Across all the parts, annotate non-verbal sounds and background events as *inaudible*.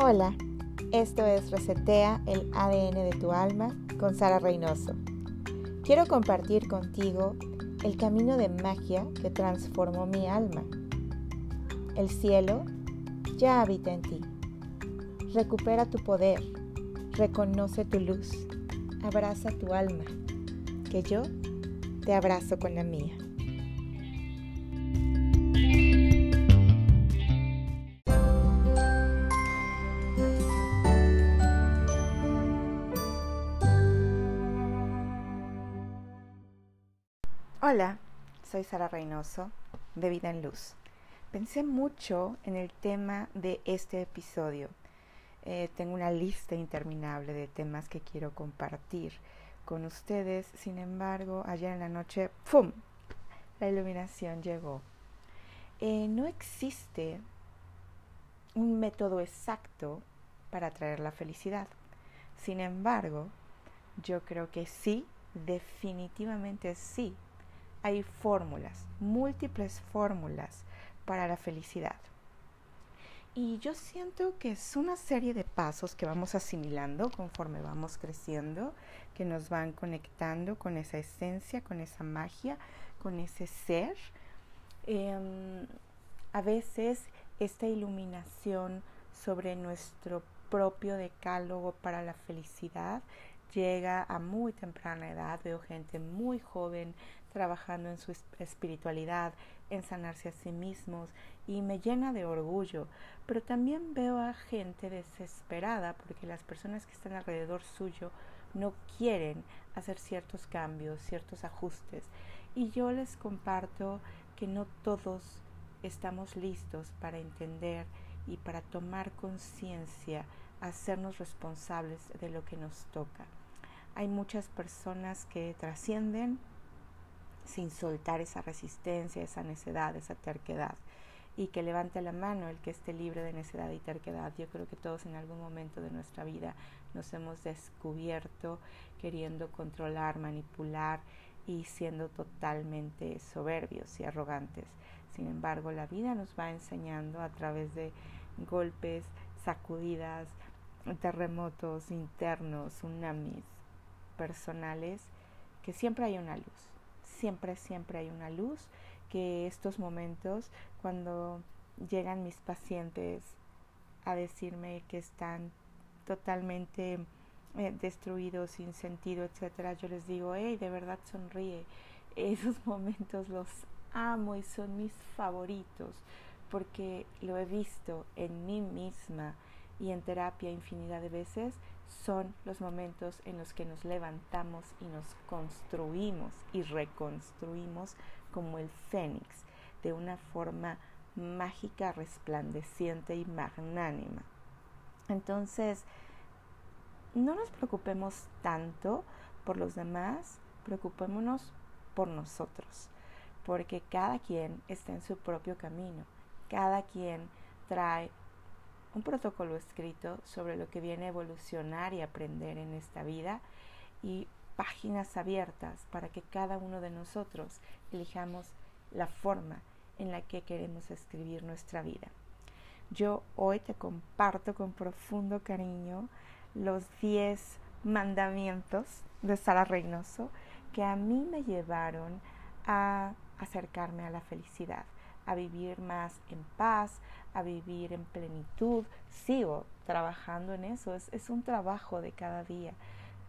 Hola, esto es Resetea el ADN de tu alma con Sara Reynoso. Quiero compartir contigo el camino de magia que transformó mi alma. El cielo ya habita en ti. Recupera tu poder, reconoce tu luz, abraza tu alma, que yo te abrazo con la mía. Hola, soy Sara Reynoso de Vida en Luz. Pensé mucho en el tema de este episodio. Eh, tengo una lista interminable de temas que quiero compartir con ustedes. Sin embargo, ayer en la noche, ¡pum! La iluminación llegó. Eh, no existe un método exacto para traer la felicidad. Sin embargo, yo creo que sí, definitivamente sí, hay fórmulas, múltiples fórmulas para la felicidad. Y yo siento que es una serie de pasos que vamos asimilando conforme vamos creciendo, que nos van conectando con esa esencia, con esa magia, con ese ser. Em, a veces esta iluminación sobre nuestro propio decálogo para la felicidad llega a muy temprana edad. Veo gente muy joven trabajando en su espiritualidad, en sanarse a sí mismos y me llena de orgullo. Pero también veo a gente desesperada porque las personas que están alrededor suyo no quieren hacer ciertos cambios, ciertos ajustes. Y yo les comparto que no todos estamos listos para entender y para tomar conciencia, hacernos responsables de lo que nos toca. Hay muchas personas que trascienden sin soltar esa resistencia, esa necedad, esa terquedad. Y que levante la mano el que esté libre de necedad y terquedad. Yo creo que todos en algún momento de nuestra vida nos hemos descubierto queriendo controlar, manipular y siendo totalmente soberbios y arrogantes. Sin embargo, la vida nos va enseñando a través de golpes, sacudidas, terremotos internos, tsunamis personales, que siempre hay una luz siempre, siempre hay una luz, que estos momentos cuando llegan mis pacientes a decirme que están totalmente eh, destruidos, sin sentido, etcétera, yo les digo, hey, de verdad sonríe. Esos *laughs* momentos los amo y son mis favoritos porque lo he visto en mí misma y en terapia infinidad de veces son los momentos en los que nos levantamos y nos construimos y reconstruimos como el fénix de una forma mágica, resplandeciente y magnánima. Entonces, no nos preocupemos tanto por los demás, preocupémonos por nosotros, porque cada quien está en su propio camino, cada quien trae un protocolo escrito sobre lo que viene a evolucionar y aprender en esta vida y páginas abiertas para que cada uno de nosotros elijamos la forma en la que queremos escribir nuestra vida. Yo hoy te comparto con profundo cariño los 10 mandamientos de Sara Reynoso que a mí me llevaron a acercarme a la felicidad a vivir más en paz, a vivir en plenitud. Sigo trabajando en eso, es, un trabajo de cada día,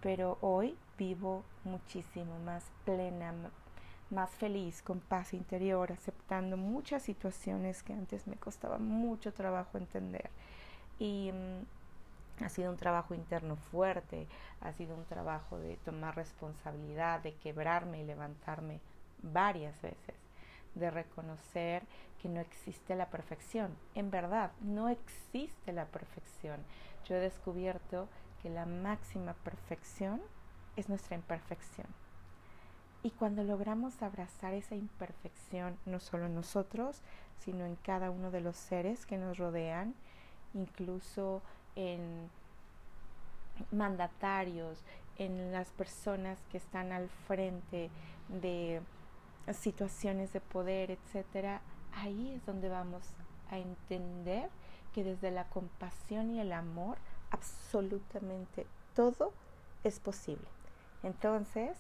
pero hoy vivo muchísimo más plena, más feliz, con paz interior, aceptando muchas situaciones que antes me costaba mucho trabajo entender. Y mm, ha sido un trabajo interno fuerte, ha sido un trabajo de tomar responsabilidad, de quebrarme y levantarme varias veces de reconocer que no existe la perfección. En verdad, no existe la perfección. Yo he descubierto que la máxima perfección es nuestra imperfección. Y cuando logramos abrazar esa imperfección, no solo en nosotros, sino en cada uno de los seres que nos rodean, incluso en mandatarios, en las personas que están al frente de situaciones de poder, etcétera, ahí es donde vamos a entender que desde la compasión y el amor absolutamente todo es posible. Entonces,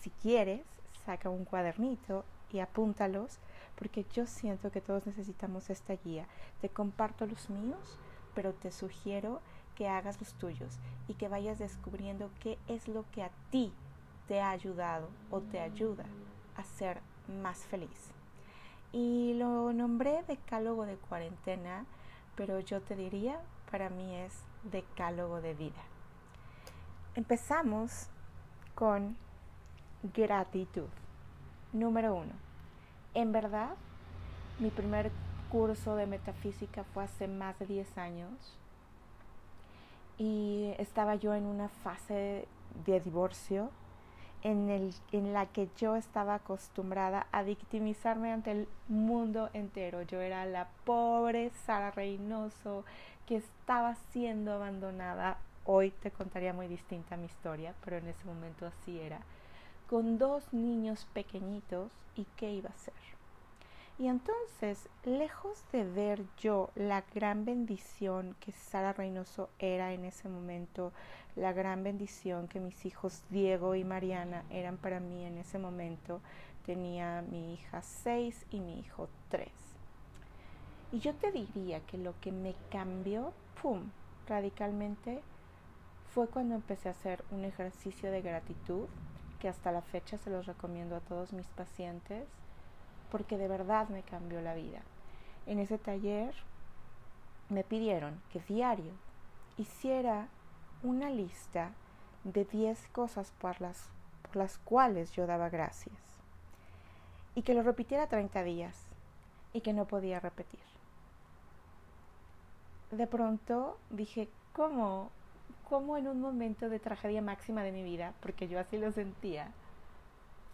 si quieres, saca un cuadernito y apúntalos, porque yo siento que todos necesitamos esta guía. Te comparto los míos, pero te sugiero que hagas los tuyos y que vayas descubriendo qué es lo que a ti te ha ayudado o te ayuda ser más feliz. Y lo nombré decálogo de cuarentena, pero yo te diría, para mí es decálogo de vida. Empezamos con gratitud. Número uno. En verdad, mi primer curso de metafísica fue hace más de 10 años y estaba yo en una fase de divorcio en, el, en la que yo estaba acostumbrada a victimizarme ante el mundo entero. Yo era la pobre Sara Reynoso que estaba siendo abandonada. Hoy te contaría muy distinta mi historia, pero en ese momento así era. Con dos niños pequeñitos y qué iba a hacer. Y entonces, lejos de ver yo la gran bendición que Sara Reynoso era en ese momento, la gran bendición que mis hijos Diego y Mariana eran para mí en ese momento, tenía mi hija seis y mi hijo tres. Y yo te diría que lo que me cambió, ¡pum!, radicalmente, fue cuando empecé a hacer un ejercicio de gratitud, que hasta la fecha se los recomiendo a todos mis pacientes porque de verdad me cambió la vida. En ese taller me pidieron que diario hiciera una lista de 10 cosas por las, por las cuales yo daba gracias y que lo repitiera 30 días y que no podía repetir. De pronto dije, ¿cómo? ¿Cómo en un momento de tragedia máxima de mi vida, porque yo así lo sentía,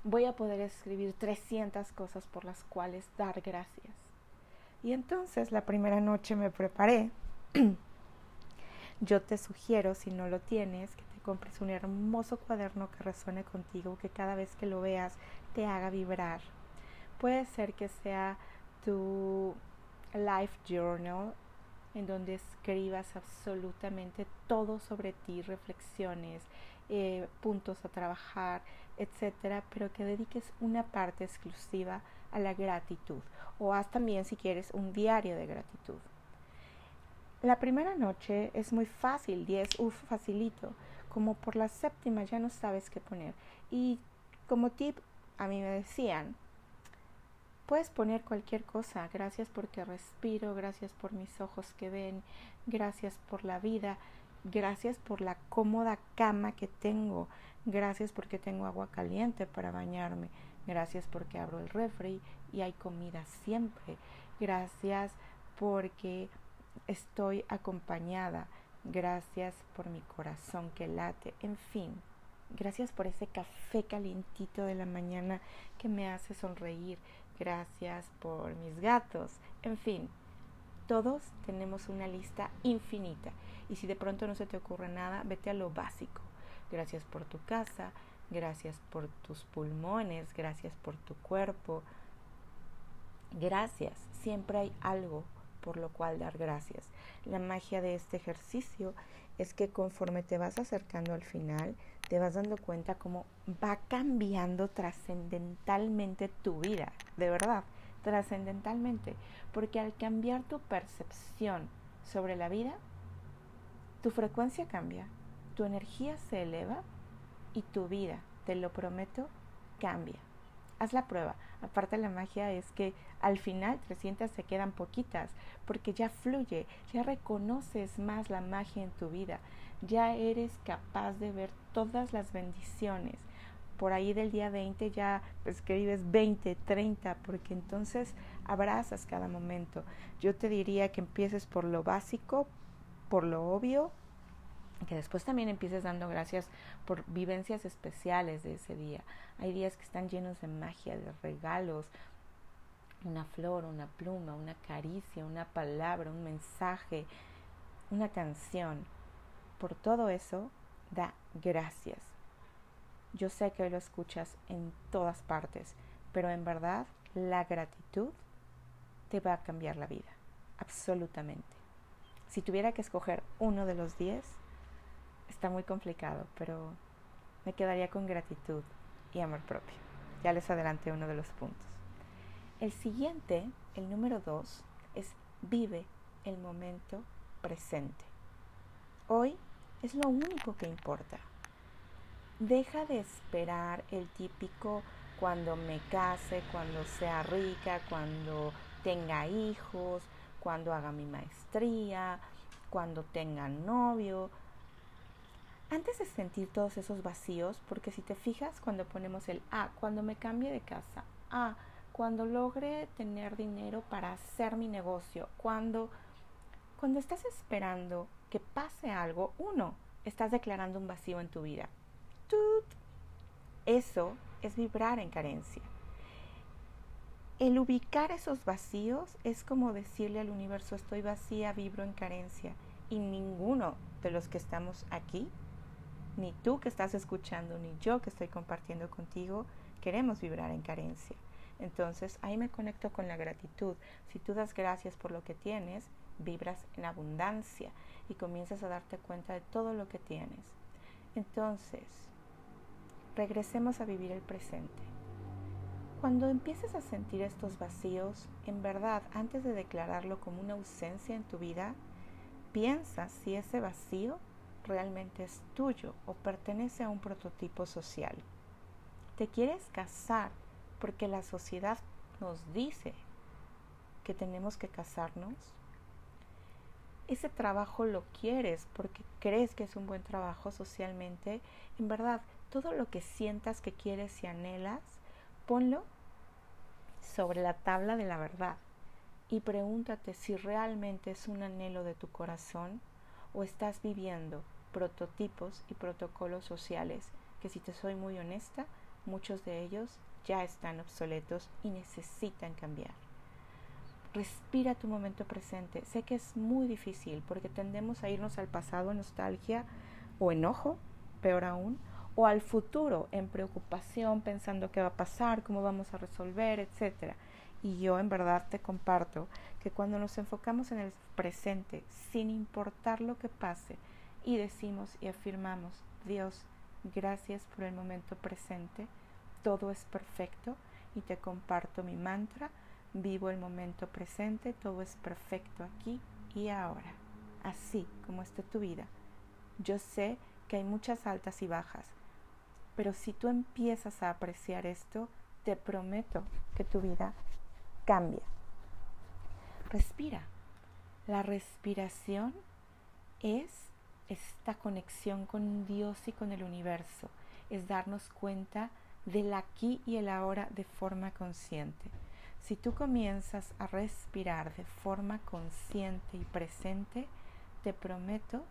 voy a poder escribir 300 cosas por las cuales dar gracias. Y entonces la primera noche me preparé. *clears throat* Yo te sugiero, si no lo tienes, que te compres un hermoso cuaderno que resuene contigo, que cada vez que lo veas te haga vibrar. Puede ser que sea tu life journal, en donde escribas absolutamente todo sobre ti, reflexiones, eh, puntos a trabajar, etcétera, pero que dediques una parte exclusiva a la gratitud o haz también si quieres un diario de gratitud. La primera noche es muy fácil, 10, uff, facilito, como por la séptima ya no sabes qué poner. Y como tip, a mí me decían, puedes poner cualquier cosa, gracias porque respiro, gracias por mis ojos que ven, gracias por la vida, gracias por la cómoda cama que tengo, Gracias porque tengo agua caliente para bañarme. Gracias porque abro el refri y hay comida siempre. Gracias porque estoy acompañada. Gracias por mi corazón que late. En fin, gracias por ese café calientito de la mañana que me hace sonreír. Gracias por mis gatos. En fin, todos tenemos una lista infinita. Y si de pronto no se te ocurre nada, vete a lo básico gracias por tu casa, gracias por tus pulmones, gracias por tu cuerpo. Gracias, siempre hay algo por lo cual dar gracias. La magia de este ejercicio es que conforme te vas acercando al final, te vas dando cuenta cómo va cambiando trascendentalmente tu vida, de verdad, trascendentalmente, porque al cambiar tu percepción sobre la vida, tu frecuencia cambia, tu energía se eleva y tu vida, te lo prometo, cambia. Haz la prueba. Aparte la magia es que al final 300 se quedan poquitas porque ya fluye, ya reconoces más la magia en tu vida, ya eres capaz de ver todas las bendiciones. Por ahí del día 20 ya escribes 20, 30, porque entonces abrazas cada momento. Yo te diría que empieces por lo básico, por lo obvio, que después también empieces dando gracias por vivencias especiales de ese día. Hay días que están llenos de magia, de regalos, una flor, una pluma, una caricia, una palabra, un mensaje, una canción. Por todo eso, da gracias. Yo sé que lo escuchas en todas partes, pero en verdad la gratitud te va a cambiar la vida, absolutamente. Si tuviera que escoger uno de los diez, está muy complicado, pero me quedaría con gratitud y amor propio. Ya les adelanté uno de los puntos. El siguiente, el número dos, es vive el momento presente. Hoy es lo único que importa. Deja de esperar el típico cuando me case, cuando sea rica, cuando tenga hijos, cuando haga mi maestría, cuando tenga novio. Antes de sentir todos esos vacíos, porque si te fijas cuando ponemos el A, cuando me cambie de casa, A, cuando logre tener dinero para hacer mi negocio, cuando, cuando estás esperando que pase algo, uno, estás declarando un vacío en tu vida. Eso es vibrar en carencia. El ubicar esos vacíos es como decirle al universo estoy vacía, vibro en carencia. Y ninguno de los que estamos aquí, ni tú que estás escuchando, ni yo que estoy compartiendo contigo, queremos vibrar en carencia. Entonces ahí me conecto con la gratitud. Si tú das gracias por lo que tienes, vibras en abundancia y comienzas a darte cuenta de todo lo que tienes. Entonces, regresemos a vivir el presente. Cuando empieces a sentir estos vacíos, en verdad, antes de declararlo como una ausencia en tu vida, piensa si ese vacío realmente es tuyo o pertenece a un prototipo social. ¿Te quieres casar porque la sociedad nos dice que tenemos que casarnos? Ese trabajo lo quieres porque crees que es un buen trabajo socialmente. En verdad, todo lo que sientas que quieres y anhelas, ponlo sobre la tabla de la verdad y pregúntate si realmente es un anhelo de tu corazón o estás viviendo prototipos y protocolos sociales que si te soy muy honesta, muchos de ellos ya están obsoletos y necesitan cambiar. Respira tu momento presente. Sé que es muy difícil porque tendemos a irnos al pasado en nostalgia o enojo, peor aún, o al futuro en preocupación, pensando qué va a pasar, cómo vamos a resolver, etc. Y yo en verdad te comparto que cuando nos enfocamos en el presente, sin importar lo que pase, y decimos y afirmamos, Dios, gracias por el momento presente, todo es perfecto, y te comparto mi mantra, vivo el momento presente, todo es perfecto aquí y ahora, así como esté tu vida. Yo sé que hay muchas altas y bajas, pero si tú empiezas a apreciar esto, te prometo que tu vida cambia. Respira. La respiración es esta conexión con Dios y con el universo. Es darnos cuenta del aquí y el ahora de forma consciente. Si tú comienzas a respirar de forma consciente y presente, te prometo,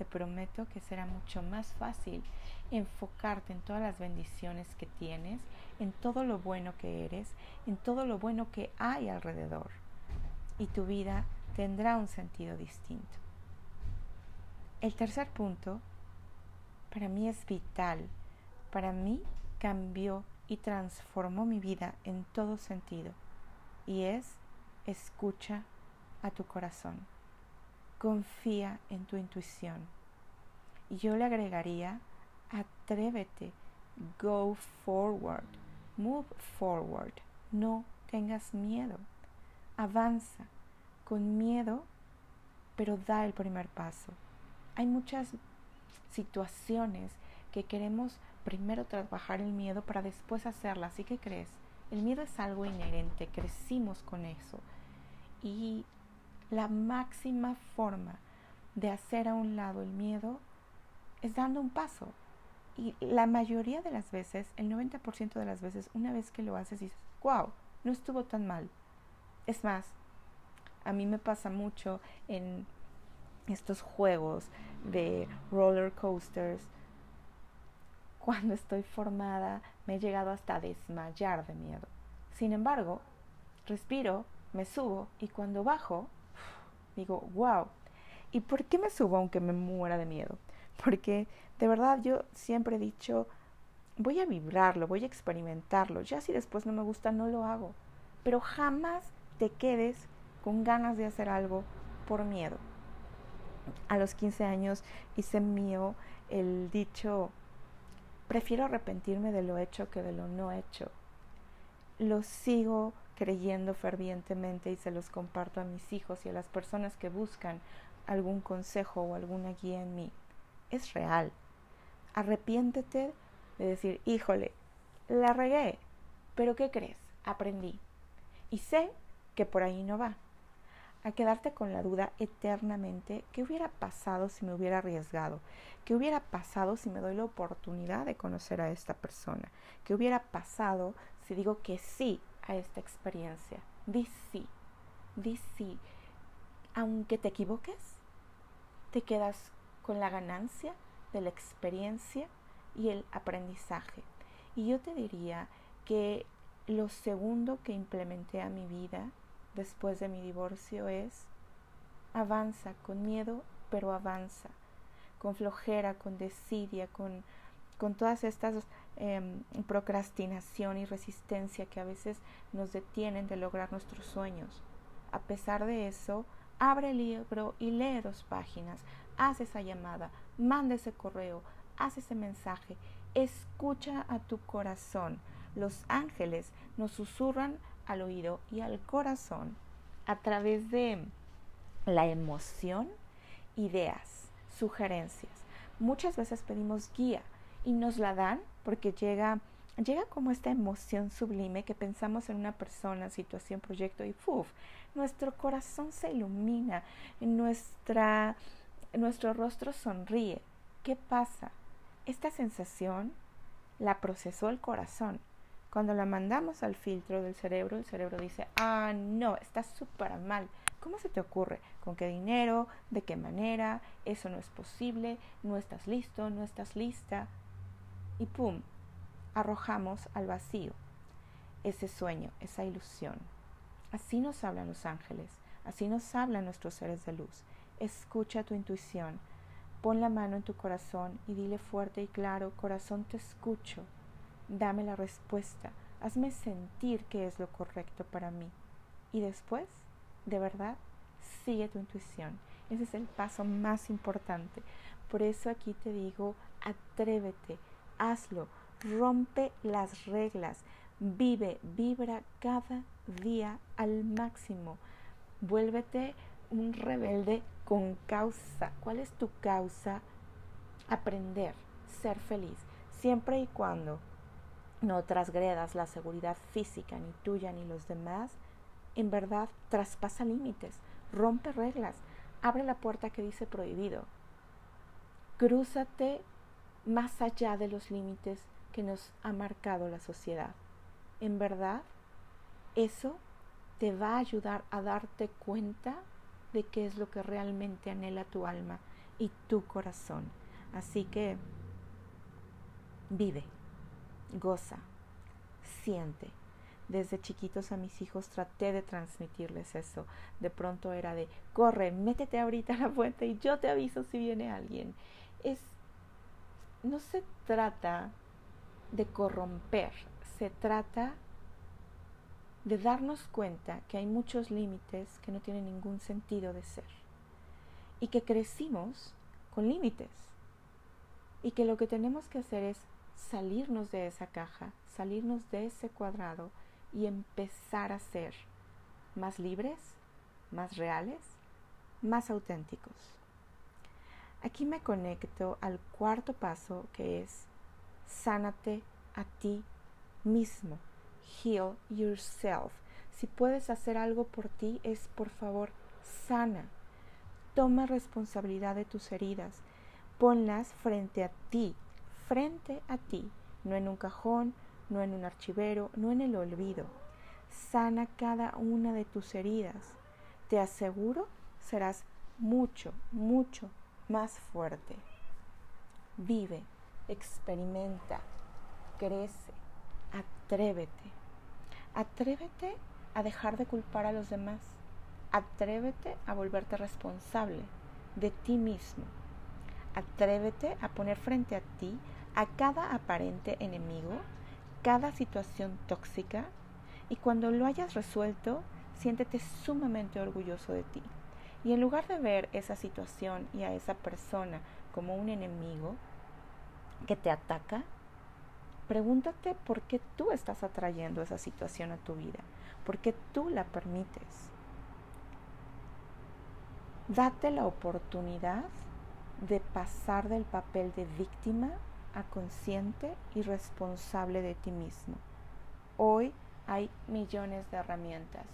te prometo que será mucho más fácil enfocarte en todas las bendiciones que tienes, en todo lo bueno que eres, en todo lo bueno que hay alrededor. Y tu vida tendrá un sentido distinto. El tercer punto para mí es vital. Para mí cambió y transformó mi vida en todo sentido. Y es escucha a tu corazón. Confía en tu intuición. Y yo le agregaría Atrévete. Go forward. Move forward. No tengas miedo. Avanza con miedo, pero da el primer paso. Hay muchas situaciones que queremos primero trabajar el miedo para después hacerlas. ¿Y qué crees? El miedo es algo inherente, crecimos con eso. Y la máxima forma de hacer a un lado el miedo es dando un paso, y la mayoría de las veces, el 90% de las veces, una vez que lo haces, dices, wow, no estuvo tan mal. Es más, a mí me pasa mucho en estos juegos de roller coasters. Cuando estoy formada, me he llegado hasta desmayar de miedo. Sin embargo, respiro, me subo y cuando bajo, digo, wow. ¿Y por qué me subo aunque me muera de miedo? Porque de verdad yo siempre he dicho, voy a vibrarlo, voy a experimentarlo. Ya si después no me gusta, no lo hago. Pero jamás te quedes con ganas de hacer algo por miedo. a los 15 años hice mío el dicho, prefiero arrepentirme de lo hecho que de lo no hecho. Lo sigo creyendo fervientemente y se los comparto a mis hijos y a las personas que buscan algún consejo o alguna guía en mí. Es real. Arrepiéntete de decir, híjole, la regué, pero ¿qué crees? Aprendí. Y sé que por ahí no va a quedarte con la duda eternamente, ¿qué hubiera pasado si me hubiera arriesgado? ¿Qué hubiera pasado si me doy la oportunidad de conocer a esta persona? ¿Qué hubiera pasado si digo que sí a esta experiencia? Di sí, di sí. Aunque te equivoques, te quedas con la ganancia de la experiencia y el aprendizaje. Y yo te diría que lo segundo que implementé a mi vida después de mi divorcio es avanza con miedo, pero avanza, con flojera, con desidia, con, con todas estas em, procrastinación y resistencia que a veces nos detienen de lograr nuestros sueños. A pesar de eso, abre el libro y lee dos páginas, haz esa llamada, manda ese correo, haz ese mensaje, escucha a tu corazón. Los ángeles nos susurran al oído y al corazón a través de la emoción, ideas, sugerencias. Muchas veces pedimos guía y nos la dan porque llega llega como esta emoción sublime que pensamos en una persona, situación, proyecto y ¡puf! nuestro corazón se ilumina, nuestra, nuestro rostro sonríe. ¿Qué pasa? Esta sensación la procesó el corazón cuando la mandamos al filtro del cerebro, el cerebro dice, ah, no, está súper mal. ¿Cómo se te ocurre? ¿Con qué dinero? ¿De qué manera? Eso no es posible, no estás listo, no estás lista. Y pum, arrojamos al vacío ese sueño, esa ilusión. Así nos hablan los ángeles, así nos hablan nuestros seres de luz. Escucha tu intuición, pon la mano en tu corazón y dile fuerte y claro, corazón te escucho, dame la respuesta, hazme sentir que es lo correcto para mí. Y después, de verdad, sigue tu intuición. Ese es el paso más importante. Por eso aquí te digo, atrévete, hazlo, rompe las reglas, vive, vibra cada día al máximo. Vuélvete un rebelde con causa. ¿Cuál es tu causa? Aprender, ser feliz, siempre y cuando no trasgredas la seguridad física ni tuya ni los demás, en verdad traspasa límites, rompe reglas, abre la puerta que dice prohibido. Crúzate más allá de los límites que nos ha marcado la sociedad. En verdad, eso te va a ayudar a darte cuenta de qué es lo que realmente anhela tu alma y tu corazón. Así que vive goza, siente. Desde chiquitos a mis hijos traté de transmitirles eso. De pronto era de, corre, métete ahorita a la fuente y yo te aviso si viene alguien. Es, no se trata de corromper, se trata de darnos cuenta que hay muchos límites que no tienen ningún sentido de ser y que crecimos con límites y que lo que tenemos que hacer es salirnos de esa caja, salirnos de ese cuadrado y empezar a ser más libres, más reales, más auténticos. Aquí me conecto al cuarto paso que es sánate a ti mismo. Heal yourself. Si puedes hacer algo por ti, es por favor sana. Toma responsabilidad de tus heridas. Ponlas frente a ti, frente a ti, no en un cajón, no en un archivero, no en el olvido. Sana cada una de tus heridas. Te aseguro serás mucho, mucho más fuerte. Vive, experimenta, crece, atrévete. Atrévete a dejar de culpar a los demás. Atrévete a volverte responsable de ti mismo. Atrévete a poner frente a ti a cada aparente enemigo, cada situación tóxica, y cuando lo hayas resuelto, siéntete sumamente orgulloso de ti. Y en lugar de ver esa situación y a esa persona como un enemigo que te ataca, pregúntate por qué tú estás atrayendo esa situación a tu vida, por qué tú la permites. Date la oportunidad de pasar del papel de víctima a consciente y responsable de ti mismo. Hoy hay millones de herramientas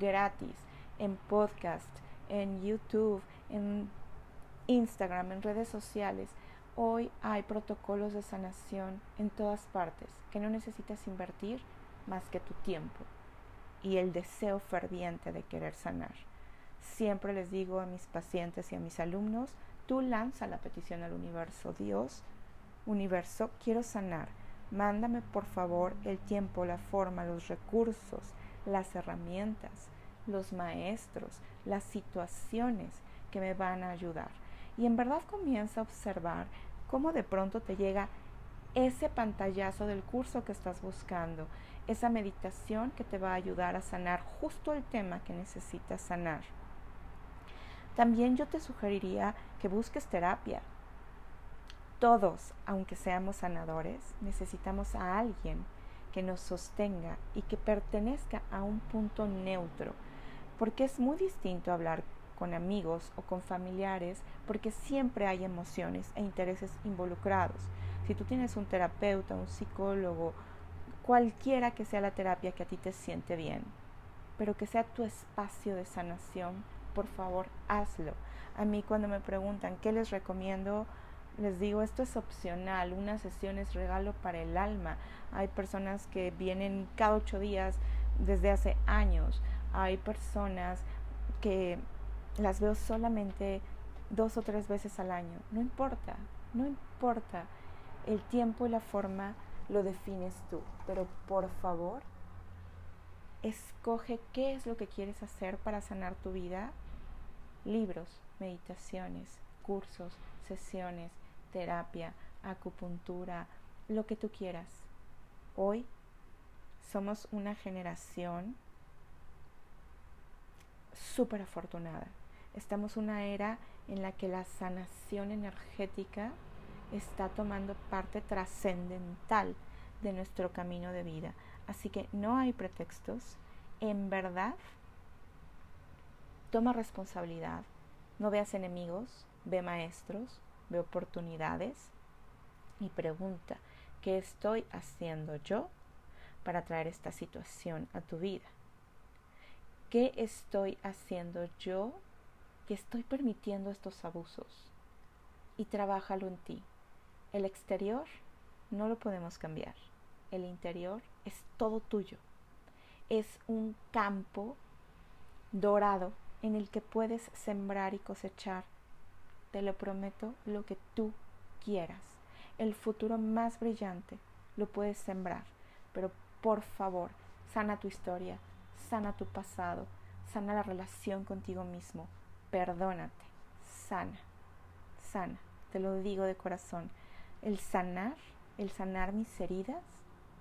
gratis en podcast, en YouTube, en Instagram, en redes sociales. Hoy hay protocolos de sanación en todas partes que no necesitas invertir más que tu tiempo y el deseo ferviente de querer sanar. Siempre les digo a mis pacientes y a mis alumnos, tú lanza la petición al universo. Dios, universo, quiero sanar. Mándame por favor el tiempo, la forma, los recursos, las herramientas, los maestros, las situaciones que me van a ayudar. Y en verdad comienza a observar cómo de pronto te llega ese pantallazo del curso que estás buscando, esa meditación que te va a ayudar a sanar justo el tema que necesitas sanar. También yo te sugeriría que busques terapia. Todos, aunque seamos sanadores, necesitamos a alguien que nos sostenga y que pertenezca a un punto neutro, porque es muy distinto hablar con amigos o con familiares, porque siempre hay emociones e intereses involucrados. Si tú tienes un terapeuta, un psicólogo, cualquiera que sea la terapia que a ti te siente bien, pero que sea tu espacio de sanación, por favor, hazlo. A mí cuando me preguntan qué les recomiendo, les digo, esto es opcional, una sesión es regalo para el alma. Hay personas que vienen cada ocho días desde hace años. Hay personas que las veo solamente dos o tres veces al año. No importa, no importa. El tiempo y la forma lo defines tú. Pero por favor, escoge qué es lo que quieres hacer para sanar tu vida libros, meditaciones, cursos, sesiones, terapia, acupuntura, lo que tú quieras. Hoy somos una generación súper afortunada. Estamos una era en la que la sanación energética está tomando parte trascendental de nuestro camino de vida. Así que no hay pretextos. En verdad, Toma responsabilidad, no veas enemigos, ve maestros, ve oportunidades y pregunta, ¿qué estoy haciendo yo para traer esta situación a tu vida? ¿Qué estoy haciendo yo que estoy permitiendo estos abusos? Y trabájalo en ti. El exterior no lo podemos cambiar. El interior es todo tuyo. Es un campo dorado en el que puedes sembrar y cosechar, te lo prometo, lo que tú quieras. El futuro más brillante lo puedes sembrar, pero por favor, sana tu historia, sana tu pasado, sana la relación contigo mismo, perdónate, sana, sana, te lo digo de corazón. El sanar, el sanar mis heridas,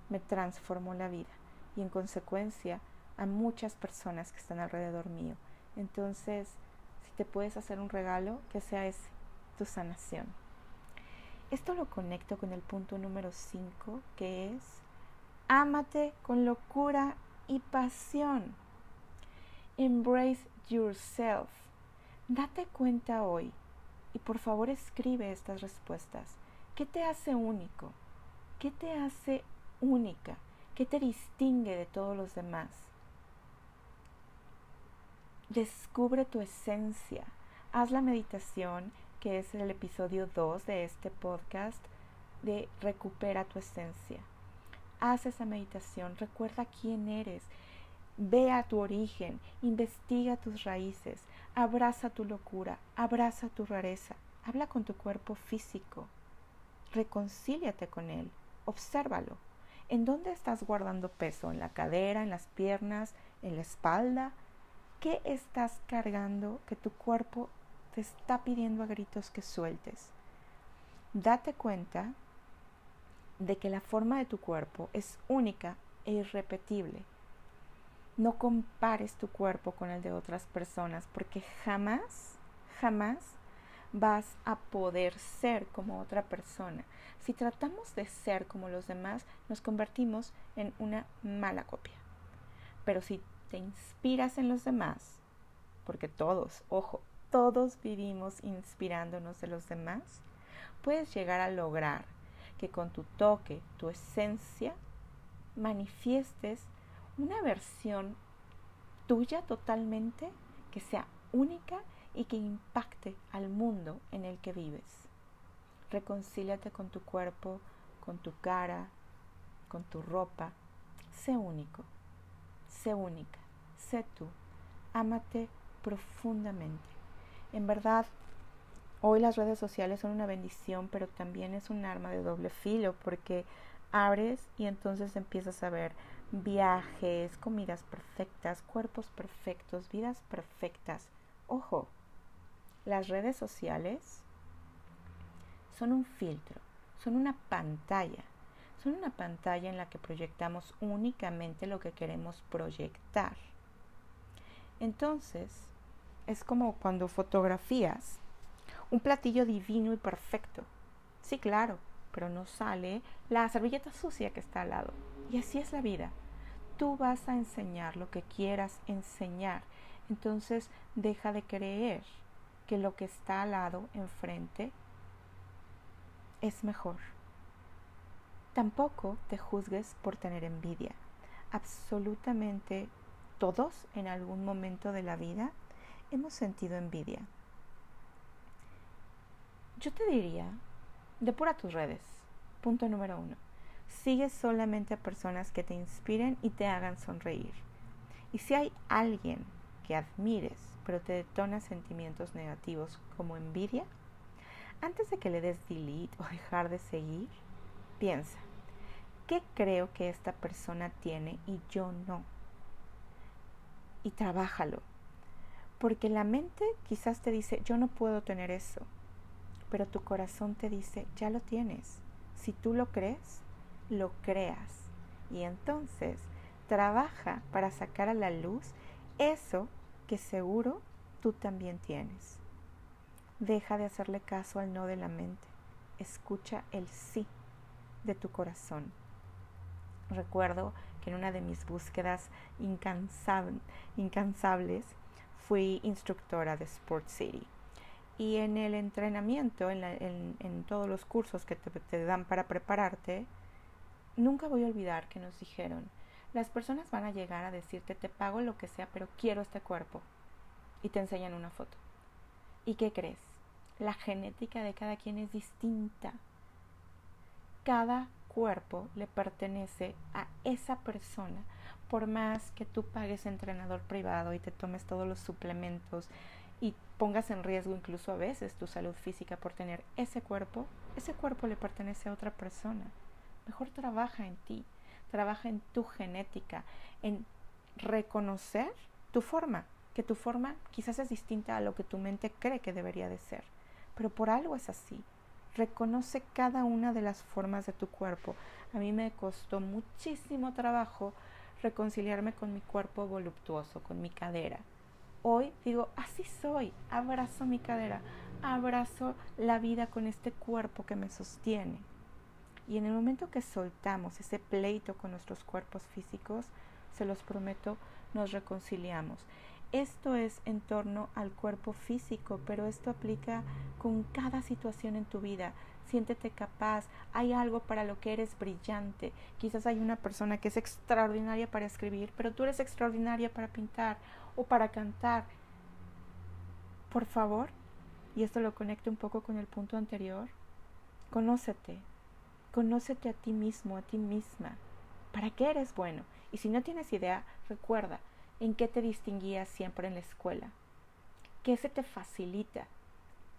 me transformó la vida y en consecuencia a muchas personas que están alrededor mío. Entonces, si te puedes hacer un regalo, que sea ese, tu sanación. Esto lo conecto con el punto número 5, que es, ámate con locura y pasión. Embrace yourself. Date cuenta hoy y por favor escribe estas respuestas. ¿Qué te hace único? ¿Qué te hace única? ¿Qué te distingue de todos los demás? Descubre tu esencia. Haz la meditación, que es el episodio 2 de este podcast, de Recupera tu esencia. Haz esa meditación, recuerda quién eres, ve a tu origen, investiga tus raíces, abraza tu locura, abraza tu rareza, habla con tu cuerpo físico, reconcíliate con él, obsérvalo. ¿En dónde estás guardando peso? ¿En la cadera, en las piernas, en la espalda? ¿Qué estás cargando que tu cuerpo te está pidiendo a gritos que sueltes? Date cuenta de que la forma de tu cuerpo es única e irrepetible. No compares tu cuerpo con el de otras personas porque jamás, jamás vas a poder ser como otra persona. Si tratamos de ser como los demás, nos convertimos en una mala copia. Pero si te inspiras en los demás, porque todos, ojo, todos vivimos inspirándonos de los demás, puedes llegar a lograr que con tu toque, tu esencia, manifiestes una versión tuya totalmente que sea única y que impacte al mundo en el que vives. Reconcíliate con tu cuerpo, con tu cara, con tu ropa. Sé único, sé única, sé tú. Ámate profundamente. En verdad, hoy las redes sociales son una bendición, pero también es un arma de doble filo porque abres y entonces empiezas a ver viajes, comidas perfectas, cuerpos perfectos, vidas perfectas. Ojo, las redes sociales son un filtro, son una pantalla, son una pantalla en la que proyectamos únicamente lo que queremos proyectar. Entonces, es como cuando fotografías un platillo divino y perfecto. Sí, claro, pero no sale la servilleta sucia que está al lado. Y así es la vida. Tú vas a enseñar lo que quieras enseñar. Entonces deja de creer que lo que está al lado, enfrente, es mejor. Tampoco te juzgues por tener envidia. Absolutamente todos en algún momento de la vida hemos sentido envidia. Yo te diría, depura tus redes. Punto número uno. Sigue solamente a personas que te inspiren y te hagan sonreír. Y si hay alguien que admires, pero te detona sentimientos negativos como envidia, antes de que le des delete o dejar de seguir, piensa, ¿qué creo que esta persona tiene y yo no? Y trabájalo. Porque la mente quizás te dice, yo no puedo tener eso. Pero tu corazón te dice, ya lo tienes. Si tú lo crees, lo creas. Y entonces trabaja para sacar a la luz eso que seguro tú también tienes. Deja de hacerle caso al no de la mente. Escucha el sí de tu corazón. Recuerdo que en una de mis búsquedas incansables fui instructora de Sport City. Y en el entrenamiento, en, todos los cursos que te dan para prepararte, nunca voy a olvidar que nos dijeron, las personas van a llegar a decirte, te pago lo que sea, pero quiero este cuerpo. Y te enseñan una foto. ¿Y qué crees? La genética de cada quien es distinta. Cada cuerpo le pertenece a esa persona. Por más que tú pagues entrenador privado y te tomes todos los suplementos y pongas en riesgo incluso a veces tu salud física por tener ese cuerpo, ese cuerpo le pertenece a otra persona. Mejor trabaja en ti, trabaja en tu genética, en reconocer tu forma, que tu forma quizás es distinta a lo que tu mente cree que debería de ser, pero por algo es así. Reconoce cada una de las formas de tu cuerpo. A mí me costó muchísimo trabajo reconciliarme con mi cuerpo voluptuoso, con mi cadera. Hoy digo, así soy, abrazo mi cadera, abrazo la vida con este cuerpo que me sostiene. Y en el momento que soltamos ese pleito con nuestros cuerpos físicos, se los prometo, nos reconciliamos. Esto es en torno al cuerpo físico, pero esto aplica con cada situación en tu vida. Siéntete capaz, hay algo para lo que eres brillante. Quizás hay una persona que es extraordinaria para escribir, pero tú eres extraordinaria para pintar o para cantar. Por favor, y esto lo conecto un poco con el punto anterior, conócete, Conócete a ti mismo, a ti misma. ¿Para qué eres bueno? Y si no tienes idea, recuerda en qué te distinguías siempre en la escuela. ¿Qué se te facilita?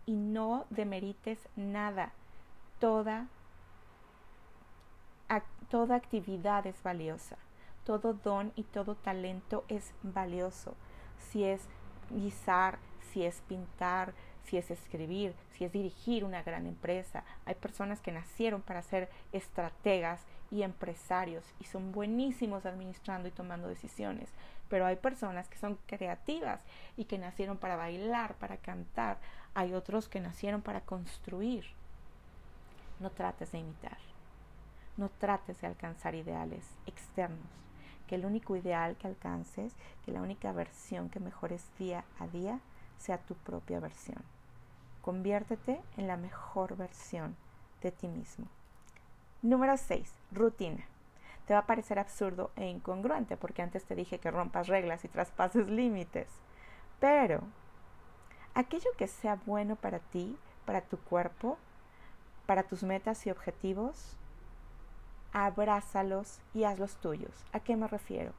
Y no demerites nada. Toda, toda actividad es valiosa. Todo don y todo talento es valioso. Si es guisar, si es pintar, si es escribir, si es dirigir una gran empresa. Hay personas que nacieron para ser estrategas y empresarios y son buenísimos administrando y tomando decisiones, pero hay personas que son creativas y que nacieron para bailar, para cantar, hay otros que nacieron para construir. No trates de imitar, no trates de alcanzar ideales externos, que el único ideal que alcances, que la única versión que mejores día a día sea tu propia versión. Conviértete en la mejor versión de ti mismo. Número 6. Rutina. Te va a parecer absurdo e incongruente porque antes te dije que rompas reglas y traspases límites. Pero aquello que sea bueno para ti, para tu cuerpo, para tus metas y objetivos, abrázalos y hazlos tuyos. ¿A qué me refiero?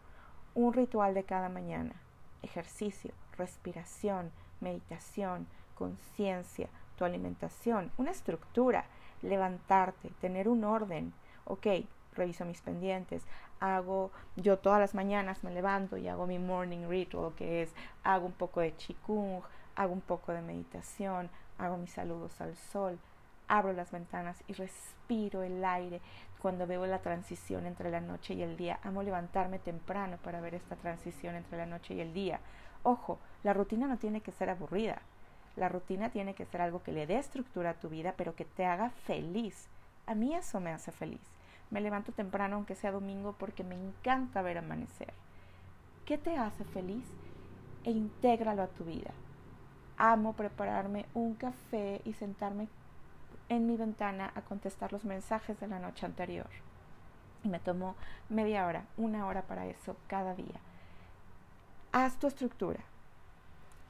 Un ritual de cada mañana, ejercicio, respiración, meditación, conciencia, tu alimentación, una estructura, levantarte, tener un orden. Ok, reviso mis pendientes, hago, yo todas las mañanas me levanto y hago mi morning ritual, que es, hago un poco de chikung, hago un poco de meditación, hago mis saludos al sol, abro las ventanas y respiro el aire cuando veo la transición entre la noche y el día. Amo levantarme temprano para ver esta transición entre la noche y el día. Ojo, la rutina no tiene que ser aburrida. La rutina tiene que ser algo que le dé estructura a tu vida, pero que te haga feliz. A mí eso me hace feliz. Me levanto temprano aunque sea domingo porque me encanta ver amanecer. ¿Qué te hace feliz? E intégralo a tu vida. Amo prepararme un café y sentarme en mi ventana a contestar los mensajes de la noche anterior. Y me tomo media hora, una hora para eso cada día. Haz tu estructura,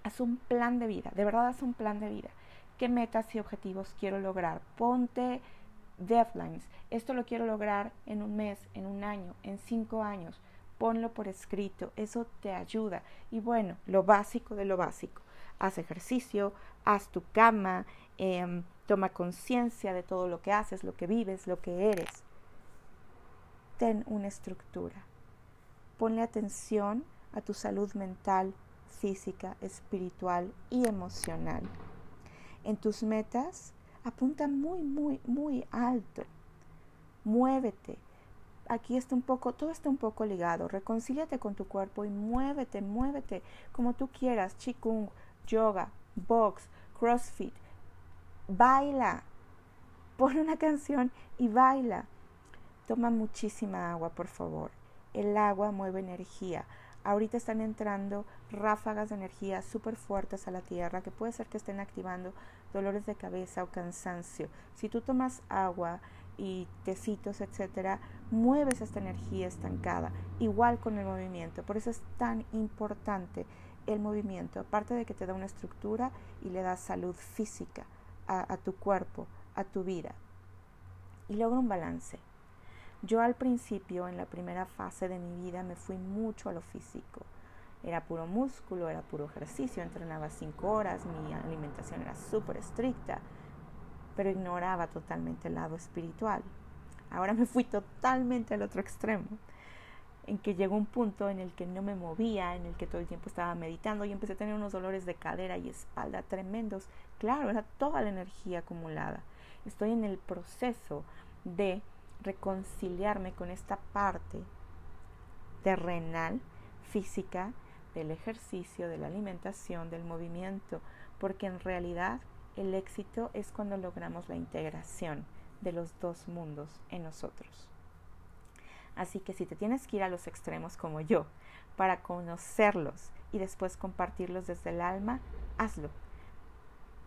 haz un plan de vida, de verdad haz un plan de vida. ¿Qué metas y objetivos quiero lograr? Ponte deadlines. Esto lo quiero lograr en un mes, en un año, en cinco años. Ponlo por escrito, eso te ayuda. Y bueno, lo básico de lo básico. Haz ejercicio, haz tu cama, em, toma conciencia de todo lo que haces, lo que vives, lo que eres. Ten una estructura. Ponle atención a tu salud mental, física, espiritual y emocional. En tus metas, apunta muy, muy, muy alto. Muévete. Aquí está un poco, todo está un poco ligado. Reconcíliate con tu cuerpo y muévete, muévete como tú quieras. Qigong, yoga, box, crossfit. Baila. Pon una canción y baila. Toma muchísima agua, por favor. El agua mueve energía. Ahorita están entrando ráfagas de energía súper fuertes a la Tierra que puede ser que estén activando dolores de cabeza o cansancio. Si tú tomas agua y tecitos, etcétera, mueves esta energía estancada, igual con el movimiento. Por eso es tan importante el movimiento, aparte de que te da una estructura y le da salud física a, tu cuerpo, a tu vida. Y logra un balance. Yo al principio, en la primera fase de mi vida, me fui mucho a lo físico. Era puro músculo, era puro ejercicio, entrenaba cinco horas, mi alimentación era súper estricta, pero ignoraba totalmente el lado espiritual. Ahora me fui totalmente al otro extremo, en que llegó un punto en el que no me movía, en el que todo el tiempo estaba meditando y empecé a tener unos dolores de cadera y espalda tremendos. Claro, era toda la energía acumulada. Estoy en el proceso de reconciliarme con esta parte terrenal, física, del ejercicio, de la alimentación, del movimiento, porque en realidad el éxito es cuando logramos la integración de los dos mundos en nosotros. Así que si te tienes que ir a los extremos como yo para conocerlos y después compartirlos desde el alma, hazlo.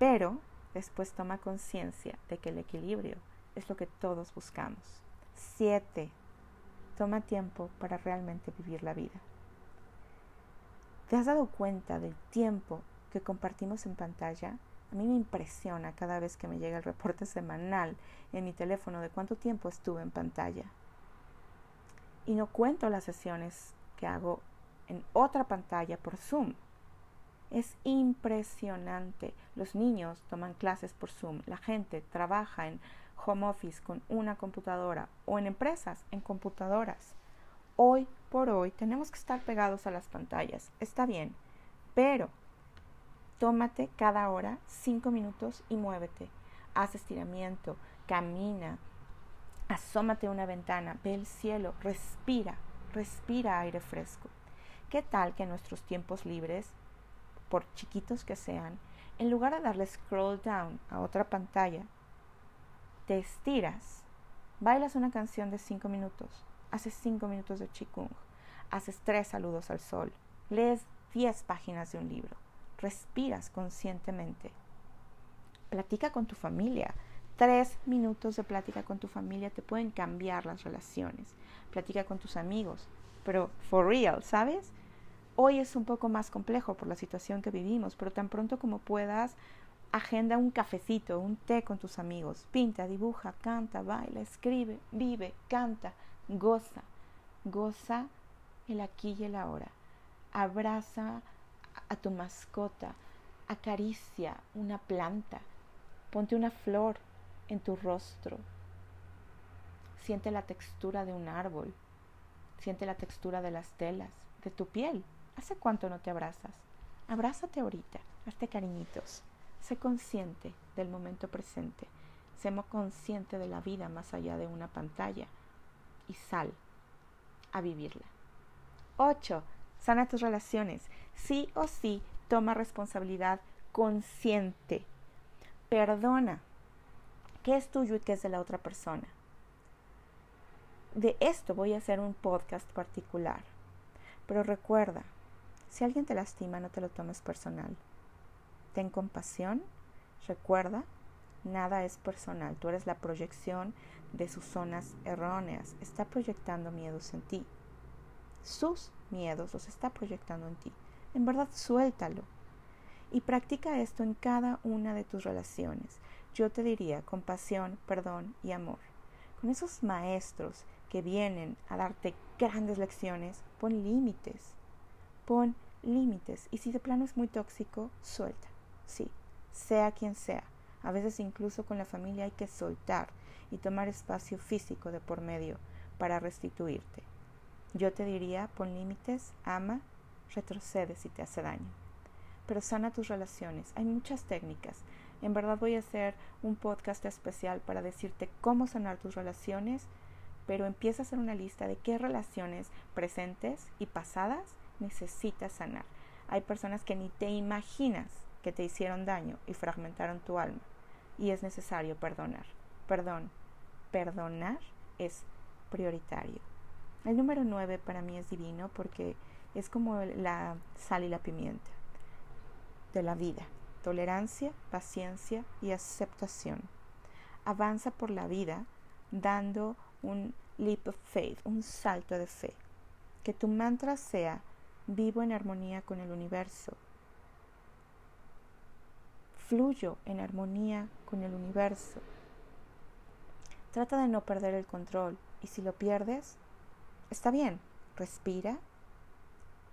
Pero después toma conciencia de que el equilibrio es lo que todos buscamos. 7. Toma tiempo para realmente vivir la vida. ¿Te has dado cuenta del tiempo que compartimos en pantalla? A mí me impresiona cada vez que me llega el reporte semanal en mi teléfono de cuánto tiempo estuve en pantalla. Y no cuento las sesiones que hago en otra pantalla por Zoom. Es impresionante. Los niños toman clases por Zoom. La gente trabaja en home office con una computadora o en empresas en computadoras. Hoy por hoy tenemos que estar pegados a las pantallas. Está bien, pero tómate cada hora cinco minutos y muévete. Haz estiramiento, camina, Asómate a una ventana, ve el cielo, respira, respira aire fresco. ¿Qué tal que en nuestros tiempos libres, por chiquitos que sean, en lugar de darle scroll down a otra pantalla, te estiras, bailas una canción de cinco minutos, haces cinco minutos de chikung, haces tres saludos al sol, lees diez páginas de un libro, respiras conscientemente, platica con tu familia, Tres minutos de plática con tu familia te pueden cambiar las relaciones. Platica con tus amigos, pero for real, ¿sabes? Hoy es un poco más complejo por la situación que vivimos, pero tan pronto como puedas, agenda un cafecito, un té con tus amigos. Pinta, dibuja, canta, baila, escribe, vive, canta, goza. Goza el aquí y el ahora. Abraza a tu mascota, acaricia una planta, ponte una flor, en tu rostro. Siente la textura de un árbol. Siente la textura de las telas, de tu piel. ¿Hace cuánto no te abrazas? Abrázate ahorita, hazte cariñitos. Sé consciente del momento presente. Sé consciente de la vida más allá de una pantalla. Y sal a vivirla. 8. Sana tus relaciones. Sí o sí, toma responsabilidad consciente. Perdona qué es tuyo y qué es de la otra persona. De esto voy a hacer un podcast particular. Pero recuerda, si alguien te lastima, no te lo tomes personal. Ten compasión, recuerda, nada es personal. Tú eres la proyección de sus zonas erróneas. Está proyectando miedos en ti. Sus miedos los está proyectando en ti. En verdad, suéltalo. Y practica esto en cada una de tus relaciones yo te diría compasión, perdón y amor. Con esos maestros que vienen a darte grandes lecciones, pon límites. Pon límites. Y si de plano es muy tóxico, suelta. Sí, sea quien sea. A veces incluso con la familia hay que soltar y tomar espacio físico de por medio para restituirte. Yo te diría, pon límites, ama, retrocede si te hace daño. Pero sana tus relaciones. Hay muchas técnicas. En verdad voy a hacer un podcast especial para decirte cómo sanar tus relaciones, pero empieza a hacer una lista de qué relaciones presentes y pasadas necesitas sanar. Hay personas que ni te imaginas que te hicieron daño y fragmentaron tu alma y es necesario perdonar. Perdón, perdonar es prioritario. El número nueve para mí es divino porque es como la sal y la pimienta de la vida tolerancia, paciencia y aceptación. Avanza por la vida dando un leap of faith, un salto de fe. Que tu mantra sea vivo en armonía con el universo. Fluyo en armonía con el universo. Trata de no perder el control y si lo pierdes, está bien, respira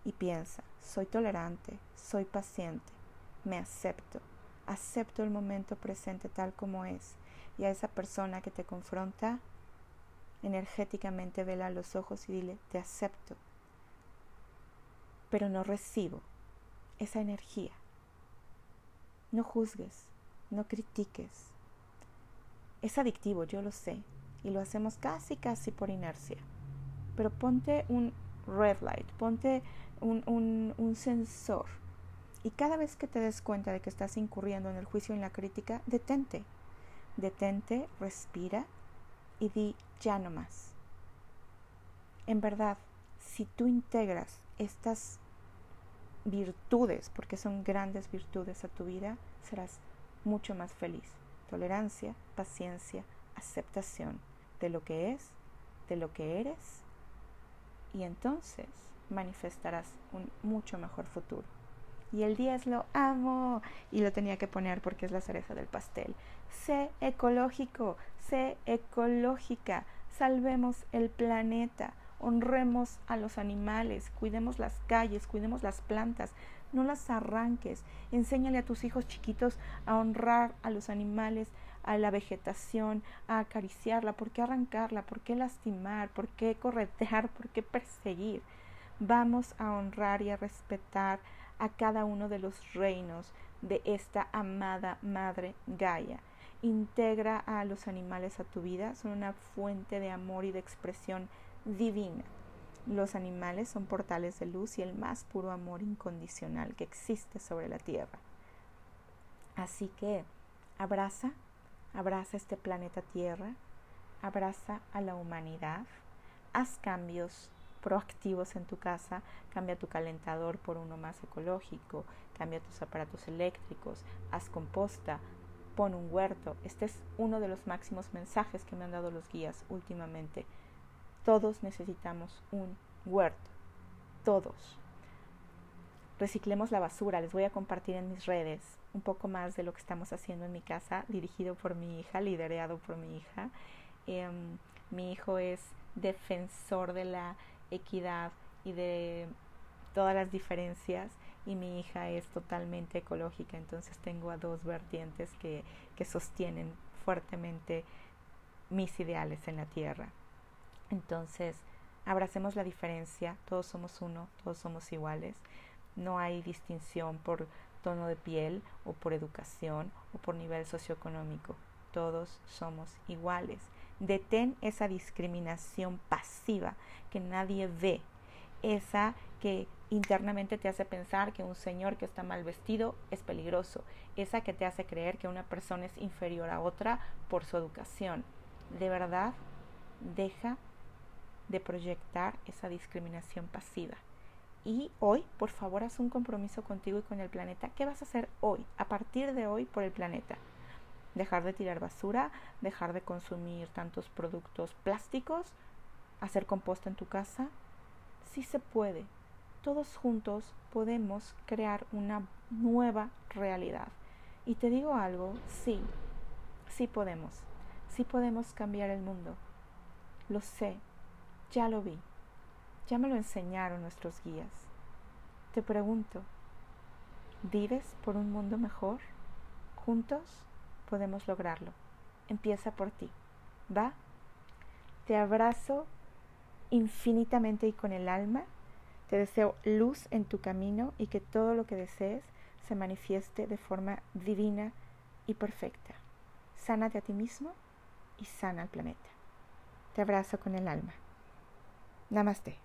y piensa, soy tolerante, soy paciente, me acepto, acepto el momento presente tal como es y a esa persona que te confronta, energéticamente vela los ojos y dile, te acepto, pero no recibo esa energía. No juzgues, no critiques. Es adictivo, yo lo sé, y lo hacemos casi, casi por inercia. Pero ponte un red light, ponte un, un, un sensor y cada vez que te des cuenta de que estás incurriendo en el juicio y en la crítica, detente. Detente, respira y di ya no más. En verdad, si tú integras estas virtudes, porque son grandes virtudes a tu vida, serás mucho más feliz. Tolerancia, paciencia, aceptación de lo que es, de lo que eres, y entonces manifestarás un mucho mejor futuro. Y el 10 lo amo y lo tenía que poner porque es la cereza del pastel. Sé ecológico, sé ecológica, salvemos el planeta, honremos a los animales, cuidemos las calles, cuidemos las plantas, no las arranques, enséñale a tus hijos chiquitos a honrar a los animales, a la vegetación, a acariciarla, ¿por qué arrancarla? ¿Por qué lastimar? ¿Por qué corretear? *laughs* ¿Por qué perseguir? Vamos a honrar y a respetar a cada uno de los reinos de esta amada Madre Gaia. integra a los animales a tu vida, son una fuente de amor y de expresión divina. Los animales son portales de luz y el más puro amor incondicional que existe sobre la tierra. Así que abraza, abraza este planeta Tierra, abraza a la humanidad, haz cambios proactivos en tu casa, cambia tu calentador por uno más ecológico, cambia tus aparatos eléctricos, haz composta, pon un huerto. Este es uno de los máximos mensajes que me han dado los guías últimamente. Todos necesitamos un huerto, todos. Reciclemos la basura, les voy a compartir en mis redes un poco más de lo que estamos haciendo en mi casa, dirigido por mi hija, liderado por mi hija. Em, mi hijo es defensor de la equidad y de todas las diferencias y mi hija es totalmente ecológica, entonces tengo a dos vertientes que, que sostienen fuertemente mis ideales en la tierra. Entonces, abracemos la diferencia, todos somos uno, todos somos iguales, no hay distinción por tono de piel o por educación o por nivel socioeconómico, todos somos iguales. Detén esa discriminación pasiva que nadie ve, esa que internamente te hace pensar que un señor que está mal vestido es peligroso, esa que te hace creer que una persona es inferior a otra por su educación. De verdad, deja de proyectar esa discriminación pasiva. Y hoy, por favor, haz un compromiso contigo y con el planeta. ¿Qué vas a hacer hoy, a partir de hoy, por el planeta? Dejar de tirar basura, dejar de consumir tantos productos plásticos, hacer composta en tu casa. Sí se puede. Todos juntos podemos crear una nueva realidad. Y te digo algo, sí, sí podemos. Sí podemos cambiar el mundo. Lo sé, ya lo vi. Ya me lo enseñaron nuestros guías. Te pregunto, ¿vives por un mundo mejor? Juntos podemos lograrlo. Empieza por ti. ¿Va? Te abrazo infinitamente y con el alma. Te deseo luz en tu camino y que todo lo que desees se manifieste de forma divina y perfecta. Sánate a ti mismo y sana al planeta. Te abrazo con el alma. Namaste.